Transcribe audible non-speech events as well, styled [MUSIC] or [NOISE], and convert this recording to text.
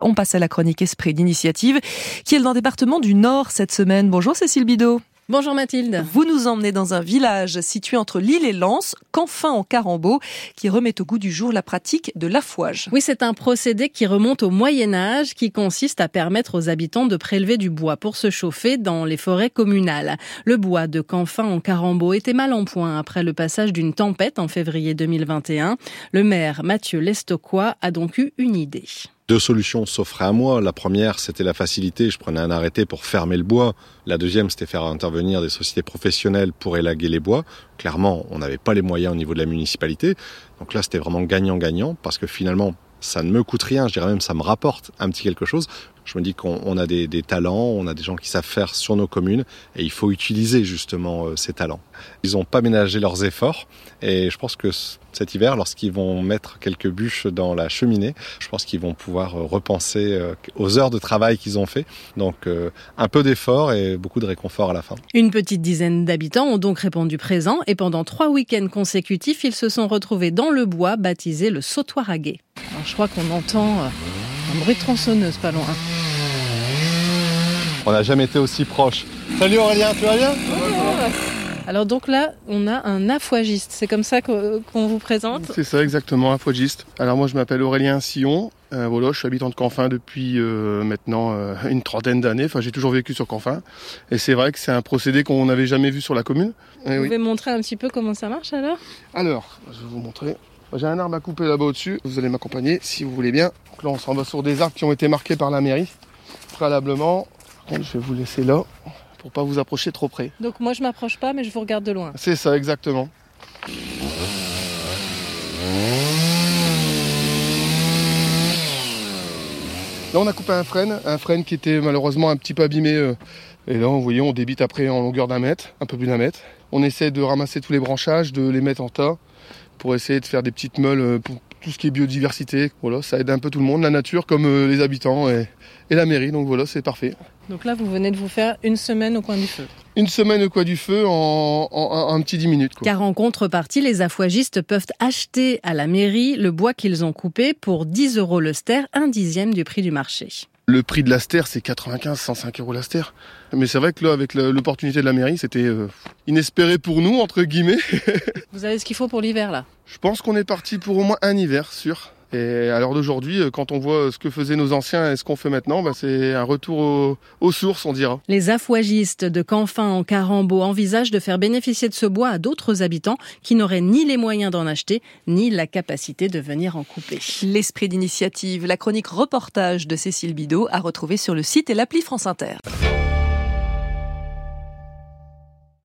On passe à la chronique Esprit d'initiative qui est dans le département du Nord cette semaine. Bonjour Cécile Bidot. Bonjour Mathilde. Vous nous emmenez dans un village situé entre l'île et Lens, qu'enfin en Carambeau, qui remet au goût du jour la pratique de l'affouage. Oui, c'est un procédé qui remonte au Moyen Âge, qui consiste à permettre aux habitants de prélever du bois pour se chauffer dans les forêts communales. Le bois de Canfin en Carambeau était mal en point après le passage d'une tempête en février 2021. Le maire Mathieu Lestoquois a donc eu une idée. Deux solutions s'offraient à moi. La première, c'était la facilité. Je prenais un arrêté pour fermer le bois. La deuxième, c'était faire intervenir des sociétés professionnelles pour élaguer les bois. Clairement, on n'avait pas les moyens au niveau de la municipalité. Donc là, c'était vraiment gagnant-gagnant parce que finalement, ça ne me coûte rien, je dirais même ça me rapporte un petit quelque chose. Je me dis qu'on a des, talents, on a des gens qui savent faire sur nos communes et il faut utiliser justement euh, ces talents. Ils n'ont pas ménagé leurs efforts et je pense que cet hiver, lorsqu'ils vont mettre quelques bûches dans la cheminée, je pense qu'ils vont pouvoir euh, repenser euh, aux heures de travail qu'ils ont fait. Donc un peu d'effort et beaucoup de réconfort à la fin. Une petite dizaine d'habitants ont donc répondu présent et pendant trois week-ends consécutifs, ils se sont retrouvés dans le bois baptisé le sautoir à guet. Je crois qu'on entend un bruit de tronçonneuse pas loin. On n'a jamais été aussi proche. Salut Aurélien, tu vas bien? Alors donc là, on a un affouagiste. C'est comme ça qu'on vous présente? C'est ça exactement, affouagiste. Alors moi je m'appelle Aurélien Sillon. Euh, voilà, je suis habitant de Canfin depuis euh, maintenant euh, une trentaine d'années. Enfin, j'ai toujours vécu sur Canfin. Et c'est vrai que c'est un procédé qu'on n'avait jamais vu sur la commune. vous pouvez montrer un petit peu comment ça marche alors? Alors, je vais vous montrer. J'ai un arbre à couper là-bas au-dessus. Vous allez m'accompagner si vous voulez bien. Donc là, on s'en va sur des arbres qui ont été marqués par la mairie préalablement. je vais vous laisser là pour pas vous approcher trop près. Donc moi, je m'approche pas, mais je vous regarde de loin. C'est ça, exactement. Là, on a coupé un frêne, un frêne qui était malheureusement un petit peu abîmé. Euh, et là, vous voyez, on débite après en longueur d'un mètre, un peu plus d'un mètre. On essaie de ramasser tous les branchages, de les mettre en tas pour essayer de faire des petites meules euh, pour tout ce qui est biodiversité. Voilà, ça aide un peu tout le monde, la nature comme euh, les habitants et, la mairie. Donc voilà, c'est parfait. Donc là, vous venez de vous faire une semaine au coin du feu. Une semaine au coin du feu en, un petit 10 minutes. Car en contrepartie, les affouagistes peuvent acheter à la mairie le bois qu'ils ont coupé pour 10 euros le ster, un dixième du prix du marché. Le prix de la ster, c'est 95, 105 euros la ster. Mais c'est vrai que là, avec l'opportunité de la mairie, c'était euh, inespéré pour nous, entre guillemets. [LAUGHS] Vous avez ce qu'il faut pour l'hiver, là Je pense qu'on est parti pour au moins un hiver, sûr. Et à l'heure d'aujourd'hui, euh, quand on voit ce que faisaient nos anciens et ce qu'on fait maintenant, bah, c'est un retour aux, sources, on dira. Les affouagistes de Canfin en Carambeau envisagent de faire bénéficier de ce bois à d'autres habitants qui n'auraient ni les moyens d'en acheter, ni la capacité de venir en couper. L'esprit d'initiative, la chronique reportage de Cécile Bidot à retrouver sur le site et l'appli France Inter.